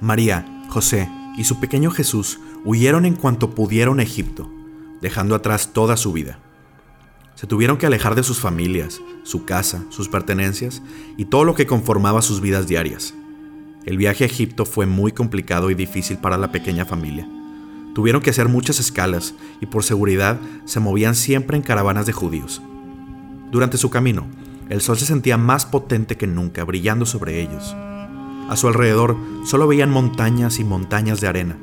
María, José y su pequeño Jesús huyeron en cuanto pudieron a Egipto, dejando atrás toda su vida. Se tuvieron que alejar de sus familias, su casa, sus pertenencias y todo lo que conformaba sus vidas diarias. El viaje a Egipto fue muy complicado y difícil para la pequeña familia. Tuvieron que hacer muchas escalas y por seguridad se movían siempre en caravanas de judíos. Durante su camino, el sol se sentía más potente que nunca, brillando sobre ellos. A su alrededor solo veían montañas y montañas de arena.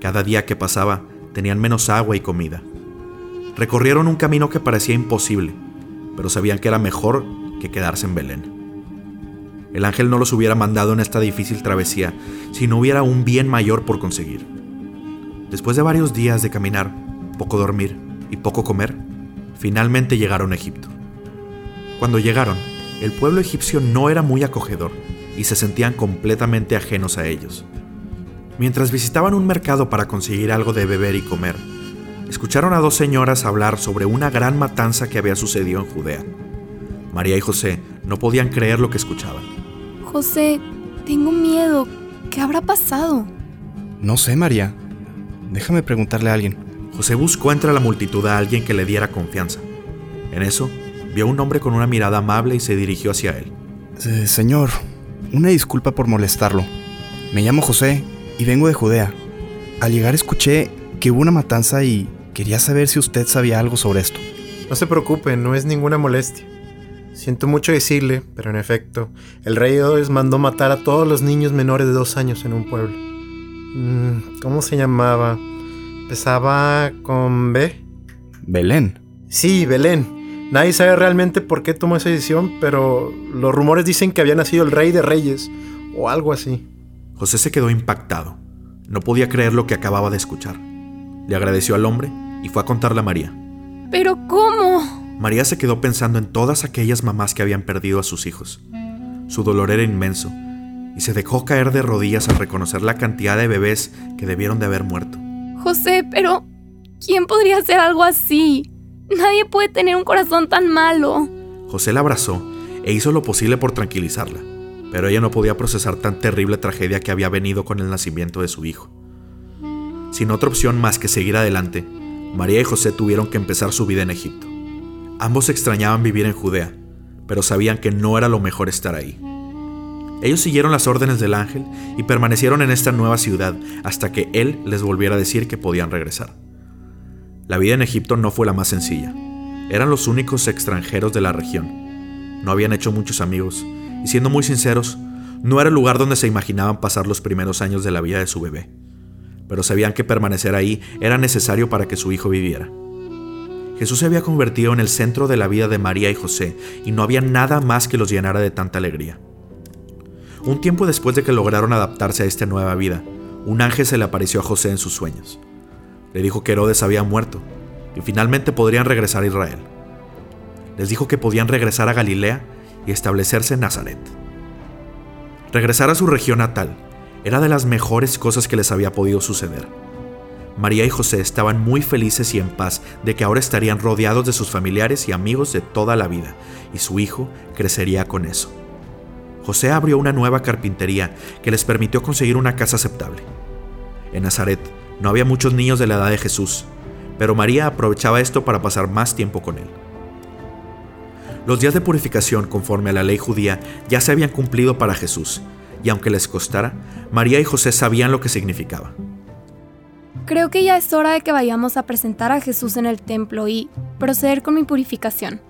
Cada día que pasaba tenían menos agua y comida. Recorrieron un camino que parecía imposible, pero sabían que era mejor que quedarse en Belén. El ángel no los hubiera mandado en esta difícil travesía si no hubiera un bien mayor por conseguir. Después de varios días de caminar, poco dormir y poco comer, finalmente llegaron a Egipto. Cuando llegaron, el pueblo egipcio no era muy acogedor y se sentían completamente ajenos a ellos. Mientras visitaban un mercado para conseguir algo de beber y comer, escucharon a dos señoras hablar sobre una gran matanza que había sucedido en Judea. María y José no podían creer lo que escuchaban. José, tengo miedo. ¿Qué habrá pasado? No sé, María. Déjame preguntarle a alguien. José buscó entre la multitud a alguien que le diera confianza. En eso, vio a un hombre con una mirada amable y se dirigió hacia él. Eh, señor, una disculpa por molestarlo. Me llamo José y vengo de Judea. Al llegar escuché que hubo una matanza y quería saber si usted sabía algo sobre esto. No se preocupe, no es ninguna molestia. Siento mucho decirle, pero en efecto, el rey Herodes mandó matar a todos los niños menores de dos años en un pueblo. Mm, ¿Cómo se llamaba? ¿Empezaba con B? Belén. Sí, Belén. Nadie sabe realmente por qué tomó esa decisión, pero los rumores dicen que había nacido el rey de reyes o algo así. José se quedó impactado. No podía creer lo que acababa de escuchar. Le agradeció al hombre y fue a contarle a María. ¿Pero cómo? María se quedó pensando en todas aquellas mamás que habían perdido a sus hijos. Su dolor era inmenso y se dejó caer de rodillas al reconocer la cantidad de bebés que debieron de haber muerto. José, pero ¿quién podría hacer algo así? Nadie puede tener un corazón tan malo. José la abrazó e hizo lo posible por tranquilizarla, pero ella no podía procesar tan terrible tragedia que había venido con el nacimiento de su hijo. Sin otra opción más que seguir adelante, María y José tuvieron que empezar su vida en Egipto. Ambos extrañaban vivir en Judea, pero sabían que no era lo mejor estar ahí. Ellos siguieron las órdenes del ángel y permanecieron en esta nueva ciudad hasta que él les volviera a decir que podían regresar. La vida en Egipto no fue la más sencilla. Eran los únicos extranjeros de la región. No habían hecho muchos amigos, y siendo muy sinceros, no era el lugar donde se imaginaban pasar los primeros años de la vida de su bebé. Pero sabían que permanecer ahí era necesario para que su hijo viviera. Jesús se había convertido en el centro de la vida de María y José, y no había nada más que los llenara de tanta alegría. Un tiempo después de que lograron adaptarse a esta nueva vida, un ángel se le apareció a José en sus sueños. Le dijo que Herodes había muerto y finalmente podrían regresar a Israel. Les dijo que podían regresar a Galilea y establecerse en Nazaret. Regresar a su región natal era de las mejores cosas que les había podido suceder. María y José estaban muy felices y en paz de que ahora estarían rodeados de sus familiares y amigos de toda la vida, y su hijo crecería con eso. José abrió una nueva carpintería que les permitió conseguir una casa aceptable. En Nazaret no había muchos niños de la edad de Jesús, pero María aprovechaba esto para pasar más tiempo con él. Los días de purificación conforme a la ley judía ya se habían cumplido para Jesús, y aunque les costara, María y José sabían lo que significaba. Creo que ya es hora de que vayamos a presentar a Jesús en el templo y proceder con mi purificación.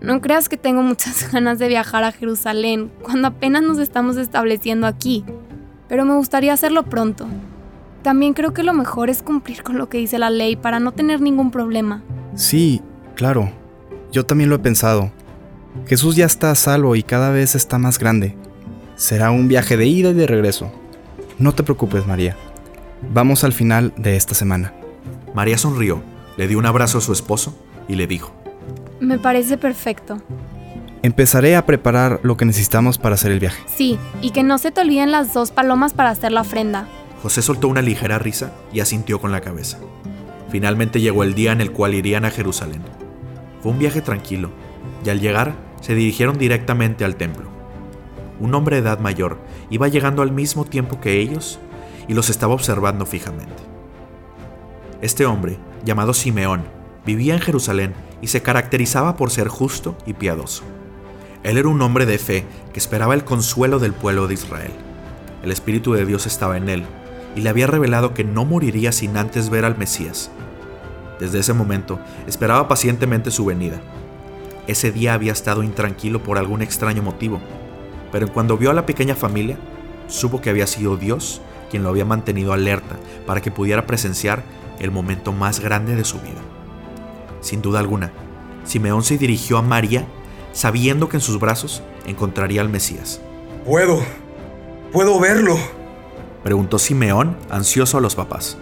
No creas que tengo muchas ganas de viajar a Jerusalén cuando apenas nos estamos estableciendo aquí, pero me gustaría hacerlo pronto. También creo que lo mejor es cumplir con lo que dice la ley para no tener ningún problema. Sí, claro. Yo también lo he pensado. Jesús ya está a salvo y cada vez está más grande. Será un viaje de ida y de regreso. No te preocupes, María. Vamos al final de esta semana. María sonrió, le dio un abrazo a su esposo y le dijo, Me parece perfecto. Empezaré a preparar lo que necesitamos para hacer el viaje. Sí, y que no se te olviden las dos palomas para hacer la ofrenda. José soltó una ligera risa y asintió con la cabeza. Finalmente llegó el día en el cual irían a Jerusalén. Fue un viaje tranquilo, y al llegar se dirigieron directamente al templo. un hombre de edad mayor, iba llegando al mismo tiempo que ellos y los estaba observando fijamente. Este hombre, llamado Simeón, vivía en Jerusalén y se caracterizaba por ser justo y piadoso. Él era un hombre de fe que esperaba el consuelo del pueblo de Israel. El Espíritu de Dios estaba en él y le había revelado que no moriría sin antes ver al Mesías. Desde ese momento esperaba pacientemente su venida. Ese día había estado intranquilo por algún extraño motivo, pero cuando vio a la pequeña familia, supo que había sido Dios quien lo había mantenido alerta para que pudiera presenciar el momento más grande de su vida. Sin duda alguna, Simeón se dirigió a María sabiendo que en sus brazos encontraría al Mesías. ¿Puedo? ¿Puedo verlo? Preguntó Simeón, ansioso a los papás.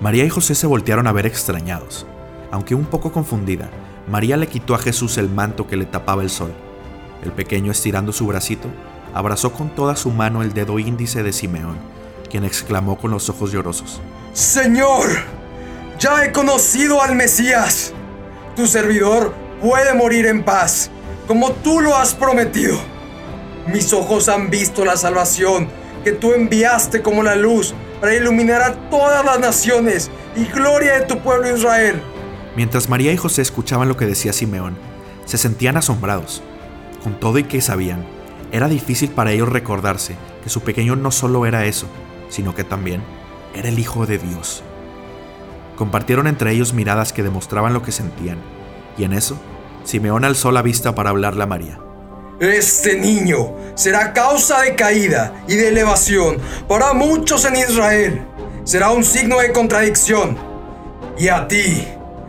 María y José se voltearon a ver extrañados. Aunque un poco confundida, María le quitó a Jesús el manto que le tapaba el sol. El pequeño, estirando su bracito, abrazó con toda su mano el dedo índice de Simeón, quien exclamó con los ojos llorosos. Señor, ya he conocido al Mesías. Tu servidor puede morir en paz, como tú lo has prometido. Mis ojos han visto la salvación que tú enviaste como la luz para iluminar a todas las naciones y gloria de tu pueblo Israel. Mientras María y José escuchaban lo que decía Simeón, se sentían asombrados. Con todo y que sabían, era difícil para ellos recordarse que su pequeño no solo era eso, sino que también era el Hijo de Dios. Compartieron entre ellos miradas que demostraban lo que sentían, y en eso, Simeón alzó la vista para hablarle a María. Este niño será causa de caída y de elevación para muchos en Israel. Será un signo de contradicción. Y a ti,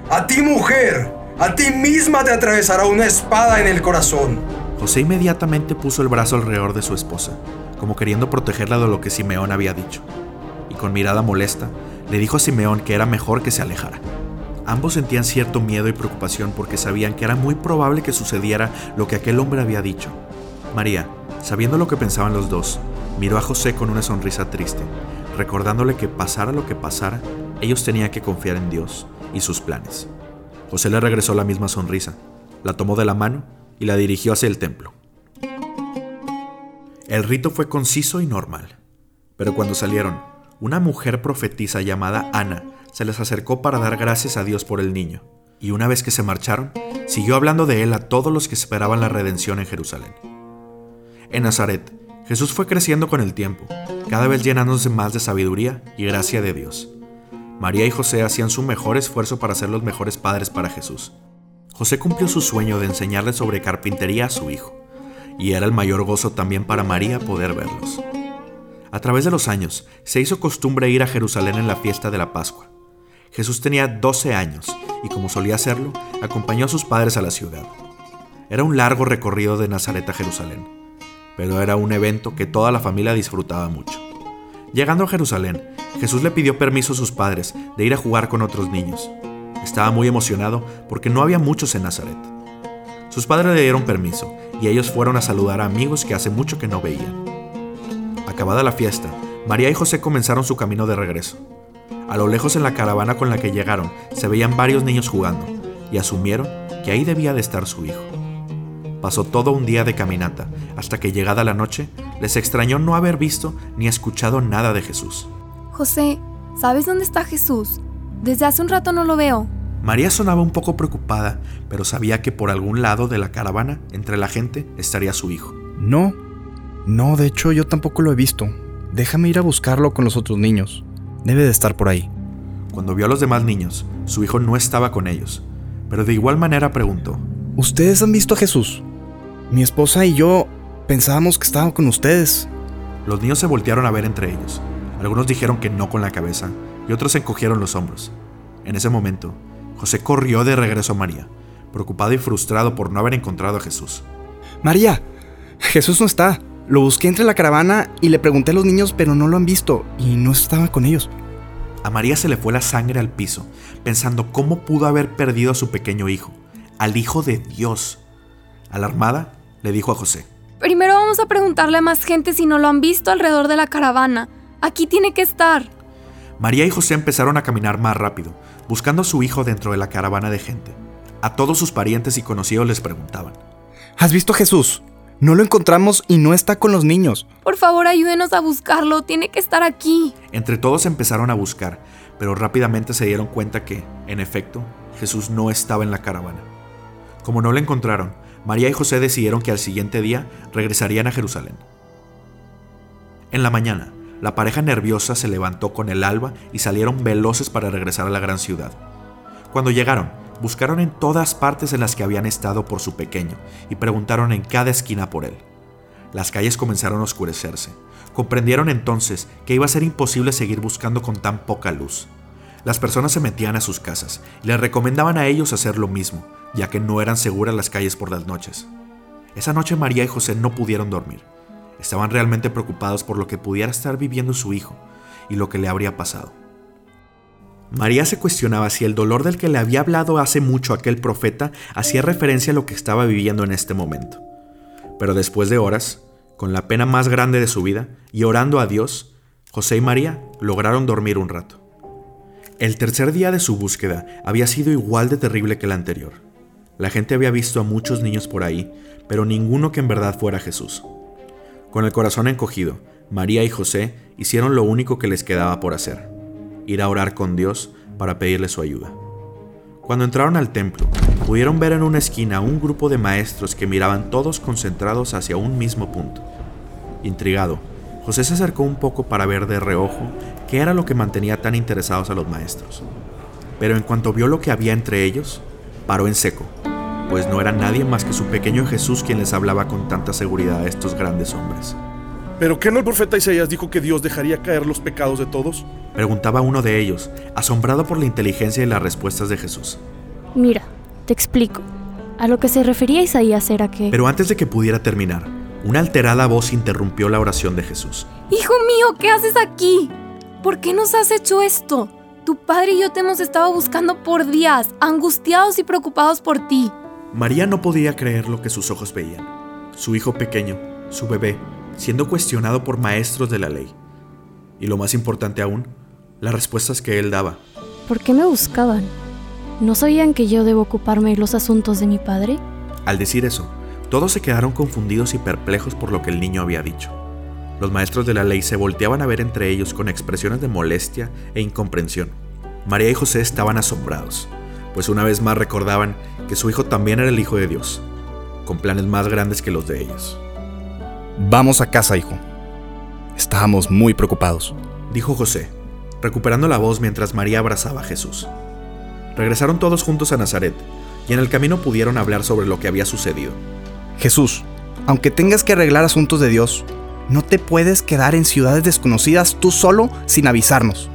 a ti mujer, a ti misma te atravesará una espada en el corazón. José inmediatamente puso el brazo alrededor de su esposa, como queriendo protegerla de lo que Simeón había dicho. Y con mirada molesta, le dijo a Simeón que era mejor que se alejara. Ambos sentían cierto miedo y preocupación porque sabían que era muy probable que sucediera lo que aquel hombre había dicho. María, sabiendo lo que pensaban los dos, miró a José con una sonrisa triste, recordándole que pasara lo que pasara, ellos tenían que confiar en Dios y sus planes. José le regresó la misma sonrisa, la tomó de la mano y la dirigió hacia el templo. El rito fue conciso y normal, pero cuando salieron, una mujer profetisa llamada Ana se les acercó para dar gracias a Dios por el niño, y una vez que se marcharon, siguió hablando de él a todos los que esperaban la redención en Jerusalén. En Nazaret, Jesús fue creciendo con el tiempo, cada vez llenándose más de sabiduría y gracia de Dios. María y José hacían su mejor esfuerzo para ser los mejores padres para Jesús. José cumplió su sueño de enseñarle sobre carpintería a su hijo, y era el mayor gozo también para María poder verlos. A través de los años, se hizo costumbre ir a Jerusalén en la fiesta de la Pascua. Jesús tenía 12 años y como solía hacerlo, acompañó a sus padres a la ciudad. Era un largo recorrido de Nazaret a Jerusalén, pero era un evento que toda la familia disfrutaba mucho. Llegando a Jerusalén, Jesús le pidió permiso a sus padres de ir a jugar con otros niños. Estaba muy emocionado porque no había muchos en Nazaret. Sus padres le dieron permiso y ellos fueron a saludar a amigos que hace mucho que no veían. Acabada la fiesta, María y José comenzaron su camino de regreso. A lo lejos en la caravana con la que llegaron se veían varios niños jugando y asumieron que ahí debía de estar su hijo. Pasó todo un día de caminata, hasta que llegada la noche, les extrañó no haber visto ni escuchado nada de Jesús. José, ¿sabes dónde está Jesús? Desde hace un rato no lo veo. María sonaba un poco preocupada, pero sabía que por algún lado de la caravana, entre la gente, estaría su hijo. No, no, de hecho yo tampoco lo he visto. Déjame ir a buscarlo con los otros niños. Debe de estar por ahí. Cuando vio a los demás niños, su hijo no estaba con ellos, pero de igual manera preguntó. ¿Ustedes han visto a Jesús? Mi esposa y yo pensábamos que estaba con ustedes. Los niños se voltearon a ver entre ellos. Algunos dijeron que no con la cabeza y otros encogieron los hombros. En ese momento, José corrió de regreso a María, preocupado y frustrado por no haber encontrado a Jesús. María, Jesús no está. Lo busqué entre la caravana y le pregunté a los niños, pero no lo han visto y no estaba con ellos. A María se le fue la sangre al piso, pensando cómo pudo haber perdido a su pequeño hijo, al hijo de Dios. Alarmada, le dijo a José. Primero vamos a preguntarle a más gente si no lo han visto alrededor de la caravana. Aquí tiene que estar. María y José empezaron a caminar más rápido, buscando a su hijo dentro de la caravana de gente. A todos sus parientes y conocidos les preguntaban. ¿Has visto a Jesús? No lo encontramos y no está con los niños. Por favor, ayúdenos a buscarlo. Tiene que estar aquí. Entre todos empezaron a buscar, pero rápidamente se dieron cuenta que, en efecto, Jesús no estaba en la caravana. Como no lo encontraron, María y José decidieron que al siguiente día regresarían a Jerusalén. En la mañana, la pareja nerviosa se levantó con el alba y salieron veloces para regresar a la gran ciudad. Cuando llegaron, buscaron en todas partes en las que habían estado por su pequeño y preguntaron en cada esquina por él. Las calles comenzaron a oscurecerse. Comprendieron entonces que iba a ser imposible seguir buscando con tan poca luz. Las personas se metían a sus casas y les recomendaban a ellos hacer lo mismo, ya que no eran seguras las calles por las noches. Esa noche María y José no pudieron dormir. Estaban realmente preocupados por lo que pudiera estar viviendo su hijo y lo que le habría pasado. María se cuestionaba si el dolor del que le había hablado hace mucho aquel profeta hacía referencia a lo que estaba viviendo en este momento. Pero después de horas, con la pena más grande de su vida y orando a Dios, José y María lograron dormir un rato. El tercer día de su búsqueda había sido igual de terrible que el anterior. La gente había visto a muchos niños por ahí, pero ninguno que en verdad fuera Jesús. Con el corazón encogido, María y José hicieron lo único que les quedaba por hacer, ir a orar con Dios para pedirle su ayuda. Cuando entraron al templo, pudieron ver en una esquina un grupo de maestros que miraban todos concentrados hacia un mismo punto. Intrigado, José se acercó un poco para ver de reojo qué era lo que mantenía tan interesados a los maestros. Pero en cuanto vio lo que había entre ellos, paró en seco pues no era nadie más que su pequeño Jesús quien les hablaba con tanta seguridad a estos grandes hombres. ¿Pero qué no el profeta Isaías dijo que Dios dejaría caer los pecados de todos? Preguntaba uno de ellos, asombrado por la inteligencia y las respuestas de Jesús. Mira, te explico. A lo que se refería Isaías era que... Pero antes de que pudiera terminar, una alterada voz interrumpió la oración de Jesús. Hijo mío, ¿qué haces aquí? ¿Por qué nos has hecho esto? Tu padre y yo te hemos estado buscando por días, angustiados y preocupados por ti. María no podía creer lo que sus ojos veían. Su hijo pequeño, su bebé, siendo cuestionado por maestros de la ley. Y lo más importante aún, las respuestas que él daba. ¿Por qué me buscaban? ¿No sabían que yo debo ocuparme de los asuntos de mi padre? Al decir eso, todos se quedaron confundidos y perplejos por lo que el niño había dicho. Los maestros de la ley se volteaban a ver entre ellos con expresiones de molestia e incomprensión. María y José estaban asombrados pues una vez más recordaban que su hijo también era el Hijo de Dios, con planes más grandes que los de ellos. Vamos a casa, hijo. Estábamos muy preocupados, dijo José, recuperando la voz mientras María abrazaba a Jesús. Regresaron todos juntos a Nazaret, y en el camino pudieron hablar sobre lo que había sucedido. Jesús, aunque tengas que arreglar asuntos de Dios, no te puedes quedar en ciudades desconocidas tú solo sin avisarnos.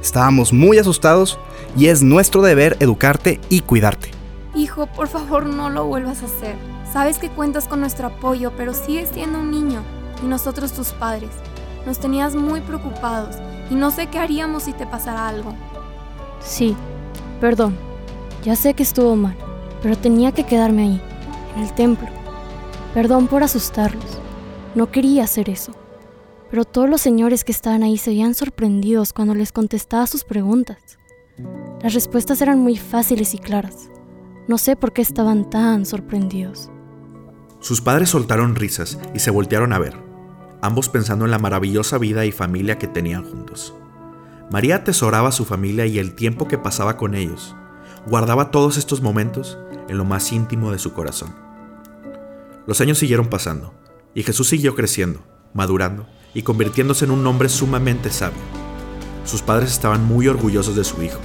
Estábamos muy asustados y es nuestro deber educarte y cuidarte. Hijo, por favor no lo vuelvas a hacer. Sabes que cuentas con nuestro apoyo, pero sigues siendo un niño y nosotros tus padres. Nos tenías muy preocupados y no sé qué haríamos si te pasara algo. Sí, perdón. Ya sé que estuvo mal, pero tenía que quedarme ahí, en el templo. Perdón por asustarlos. No quería hacer eso. Pero todos los señores que estaban ahí se veían sorprendidos cuando les contestaba sus preguntas. Las respuestas eran muy fáciles y claras. No sé por qué estaban tan sorprendidos. Sus padres soltaron risas y se voltearon a ver, ambos pensando en la maravillosa vida y familia que tenían juntos. María atesoraba a su familia y el tiempo que pasaba con ellos. Guardaba todos estos momentos en lo más íntimo de su corazón. Los años siguieron pasando y Jesús siguió creciendo, madurando y convirtiéndose en un hombre sumamente sabio. Sus padres estaban muy orgullosos de su hijo.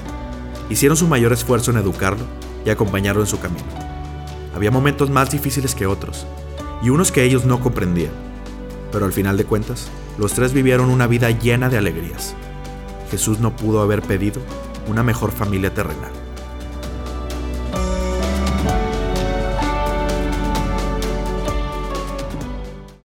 Hicieron su mayor esfuerzo en educarlo y acompañarlo en su camino. Había momentos más difíciles que otros, y unos que ellos no comprendían. Pero al final de cuentas, los tres vivieron una vida llena de alegrías. Jesús no pudo haber pedido una mejor familia terrenal.